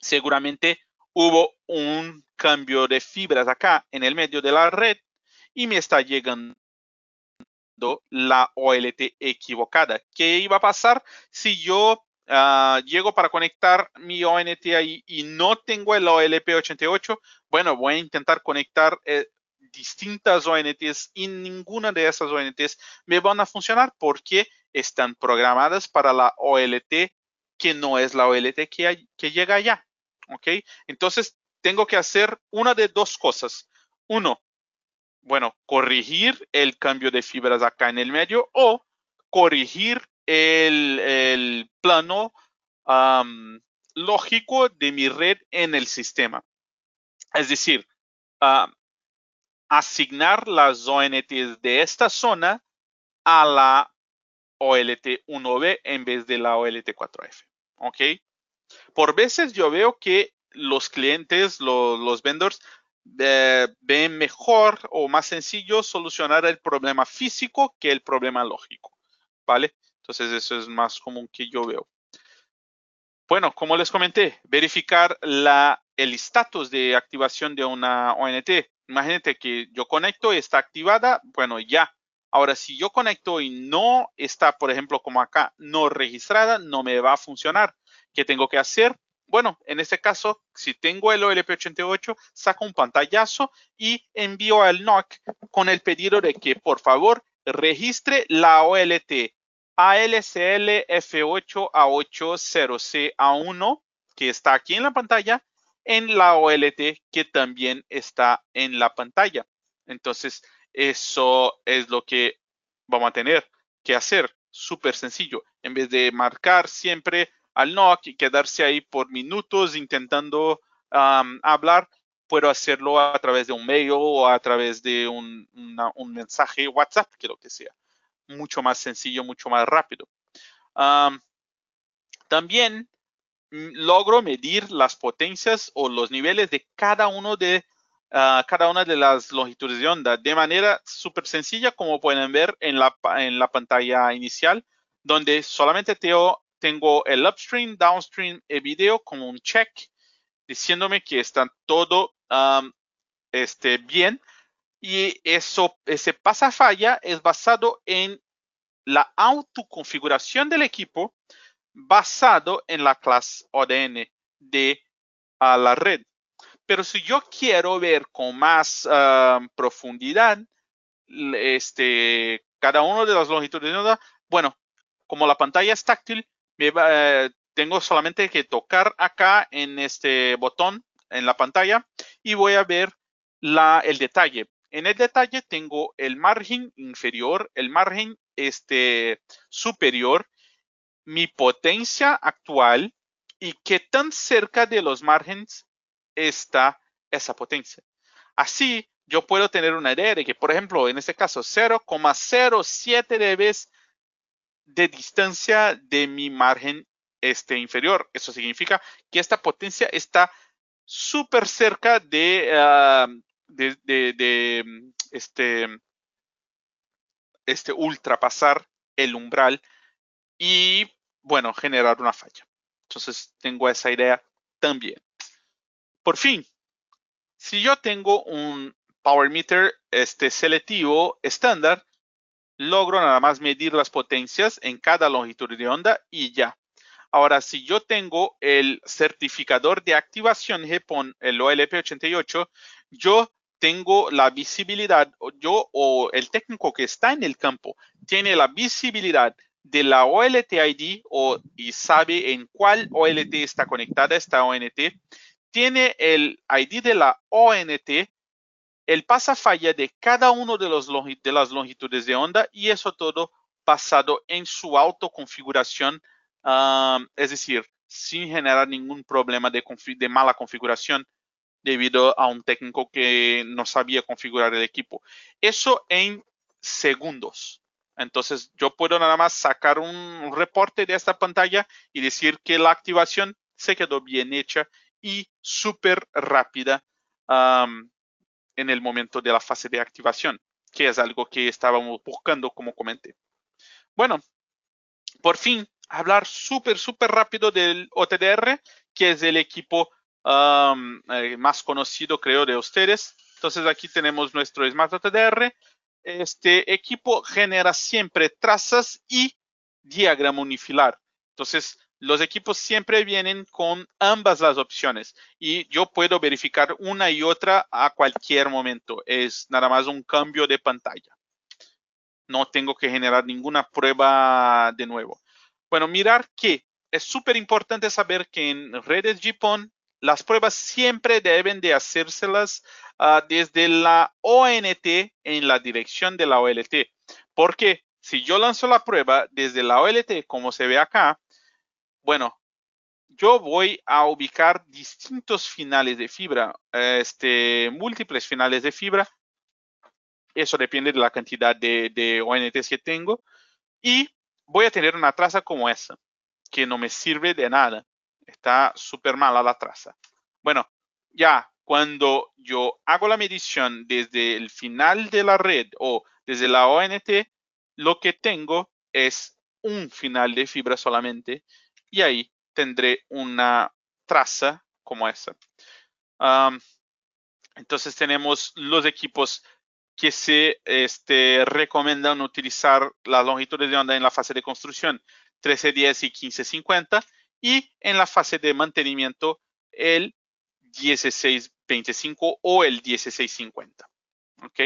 seguramente hubo un cambio de fibras acá en el medio de la red y me está llegando la OLT equivocada. ¿Qué iba a pasar si yo ah, llego para conectar mi ONT ahí y no tengo el OLP88, bueno, voy a intentar conectar eh, distintas ONTs y ninguna de esas ONTs me van a funcionar porque están programadas para la OLT que no es la OLT que, que llega allá. ¿Ok? Entonces, tengo que hacer una de dos cosas. Uno, bueno, corregir el cambio de fibras acá en el medio o corregir el, plano lógico de mi red en el sistema. Es decir, asignar las ONTs de esta zona a la OLT 1B en vez de la OLT 4F. ¿Ok? Por veces yo veo que los clientes, los vendors, eh, ven mejor o más sencillo solucionar el problema físico que el problema lógico. ¿Vale? Entonces eso es más común que yo veo. Bueno, como les comenté, verificar el estatus de activación de una ONT. Imagínate que yo conecto y está activada, bueno, ya. Ahora, si yo conecto y no está, por ejemplo, como acá, no registrada, no me va a funcionar. ¿Qué tengo que hacer? Bueno, en este caso, si tengo el OLP88, saco un pantallazo y envío al NOC con el pedido de que, por favor, registre la OLT ALCL F8 A80C A1 que está aquí en la pantalla en la OLT que también está en la pantalla. Entonces, eso es lo que vamos a tener que hacer. Súper sencillo. En vez de marcar siempre al NOC y quedarse ahí por minutos intentando hablar, puedo hacerlo a través de un mail o a través de un mensaje WhatsApp, que lo que sea mucho más sencillo, mucho más rápido. también mm, logro medir las potencias o los niveles de cada uno de ah, cada una de las longitudes de onda de manera súper sencilla, como pueden ver en la, en la pantalla inicial, donde solamente tengo el upstream, downstream y video como un check, diciéndome que está todo este, bien y eso, ese pasa falla es basado en la autoconfiguración del equipo basado en la clase ODN de la red. Pero si yo quiero ver con más ah, profundidad este, cada uno de las longitudes de bueno, como la pantalla es táctil, me tengo solamente que tocar acá en este botón en la pantalla y voy a ver la, el detalle. En el detalle tengo el margen inferior, el margen este, superior, mi potencia actual y qué tan cerca de los márgenes está esa potencia. Así, yo puedo tener una idea de que, por ejemplo, en este caso, 0,07 dB de distancia de mi margen este, inferior. Eso significa que esta potencia está súper cerca de, ah, de, este, este ultrapasar el umbral y, bueno, generar una falla. Entonces, tengo esa idea también. Por fin, si yo tengo un power meter este, selectivo estándar, logro nada más medir las potencias en cada longitud de onda y ya. Ahora, si yo tengo el certificador de activación GPON, el OLP88, yo tengo la visibilidad, yo o el técnico que está en el campo tiene la visibilidad de la OLT ID o, y sabe en cuál OLT está conectada esta ONT, tiene el ID de la ONT, el pasafalla de cada uno de, los de las longitudes de onda y eso todo basado en su autoconfiguración, um, es decir, sin generar ningún problema de mala configuración debido a un técnico que no sabía configurar el equipo. Eso en segundos. Entonces yo puedo nada más sacar un reporte de esta pantalla y decir que la activación se quedó bien hecha y súper rápida en el momento de la fase de activación, que es algo que estábamos buscando, como comenté. Bueno, por fin, hablar súper, súper rápido del OTDR, que es el equipo eh, más conocido, creo, de ustedes. Entonces aquí tenemos nuestro Smart OTDR. Este equipo genera siempre trazas y diagrama unifilar. Entonces, los equipos siempre vienen con ambas las opciones y yo puedo verificar una y otra a cualquier momento. Es nada más un cambio de pantalla. No tengo que generar ninguna prueba de nuevo. Bueno, mirar que es súper importante saber que en redes GPON las pruebas siempre deben de hacérselas uh, desde la ONT en la dirección de la OLT. Porque si yo lanzo la prueba desde la OLT, como se ve acá, bueno, yo voy a ubicar distintos finales de fibra, este, múltiples finales de fibra. Eso depende de la cantidad de, de ONTs que tengo. Y voy a tener una traza como esa, que no me sirve de nada. Está súper mala la traza. Bueno, ya cuando yo hago la medición desde el final de la red o desde la ONT, lo que tengo es un final de fibra solamente y ahí tendré una traza como esa. entonces tenemos los equipos que se este, recomiendan utilizar las longitudes de onda en la fase de construcción 1310 y 1550 y en la fase de mantenimiento el 1625 o el 1650. ¿Ok?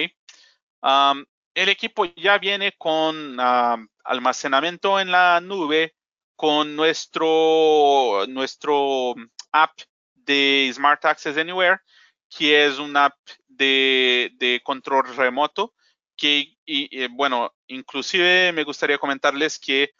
el equipo ya viene con almacenamiento en la nube, con nuestro, nuestro app de Smart Access Anywhere, que es una app de, control remoto, que, y, bueno, inclusive me gustaría comentarles que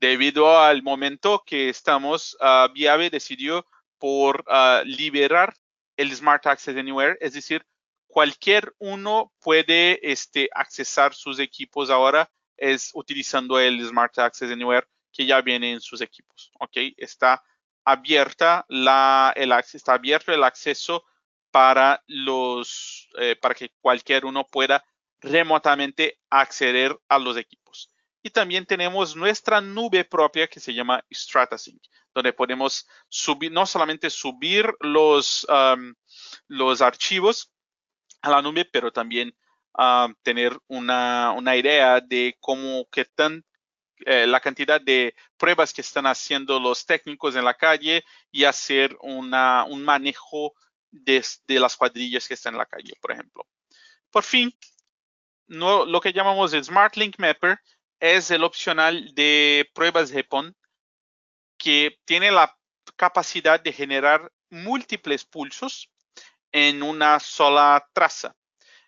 debido al momento que estamos, uh, Viave decidió por uh, liberar el Smart Access Anywhere, es decir, cualquier uno puede este, accesar sus equipos ahora es utilizando el Smart Access Anywhere que ya viene en sus equipos. ¿ok? Está abierta la, el, está abierto el acceso para los, eh, para que cualquier uno pueda remotamente acceder a los equipos. Y también tenemos nuestra nube propia que se llama StrataSync, donde podemos subir, no solamente subir los, los archivos, a la nube, pero también uh, tener una, una, idea de cómo que tan eh, la cantidad de pruebas que están haciendo los técnicos en la calle y hacer una, un manejo de, de, las cuadrillas que están en la calle, por ejemplo. Por fin, no, lo que llamamos el Smart Link Mapper es el opcional de pruebas GPON que tiene la capacidad de generar múltiples pulsos en una sola traza.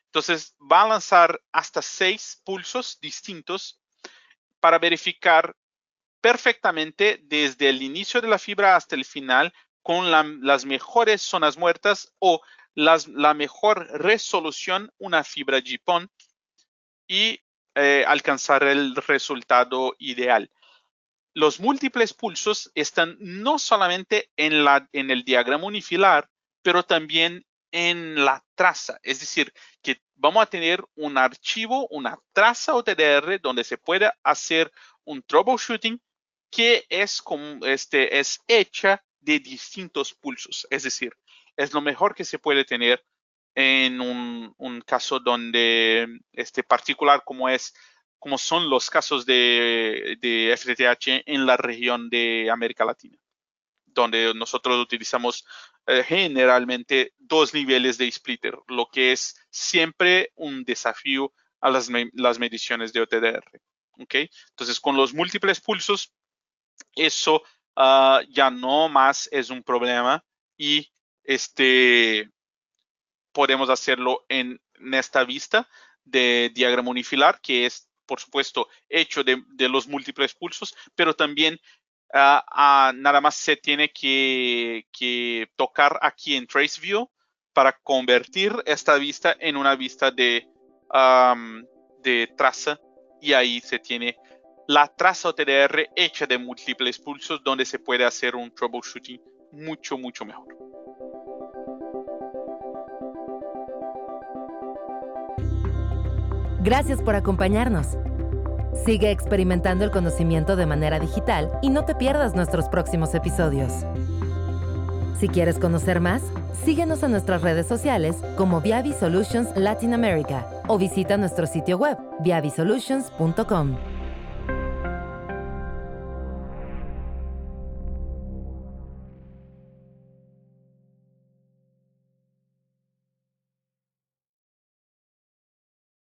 Entonces va a lanzar hasta seis pulsos distintos para verificar perfectamente desde el inicio de la fibra hasta el final con las mejores zonas muertas o la mejor resolución una fibra GPON y eh, alcanzar el resultado ideal. Los múltiples pulsos están no solamente en, el diagrama unifilar, pero también en la traza, es decir, que vamos a tener un archivo, una traza OTDR donde se puede hacer un troubleshooting que es, como, este, es hecha de distintos pulsos, es decir, es lo mejor que se puede tener en un, caso donde este particular como es como son los casos de, de FTTH en la región de América Latina donde nosotros utilizamos eh, generalmente dos niveles de splitter, lo que es siempre un desafío a las, las mediciones de OTDR. ¿okay? Entonces, con los múltiples pulsos, eso uh, ya no más es un problema y este, podemos hacerlo en, en esta vista de diagrama unifilar, que es, por supuesto, hecho de, de los múltiples pulsos, pero también uh, nada más se tiene que, que, tocar aquí en Trace View para convertir esta vista en una vista de, um, de traza y ahí se tiene la traza OTDR hecha de múltiples pulsos donde se puede hacer un troubleshooting mucho, mucho mejor. Gracias por acompañarnos. Sigue experimentando el conocimiento de manera digital y no te pierdas nuestros próximos episodios. Si quieres conocer más, síguenos en nuestras redes sociales como Viavi Solutions Latin America o visita nuestro sitio web viavisolutions.com.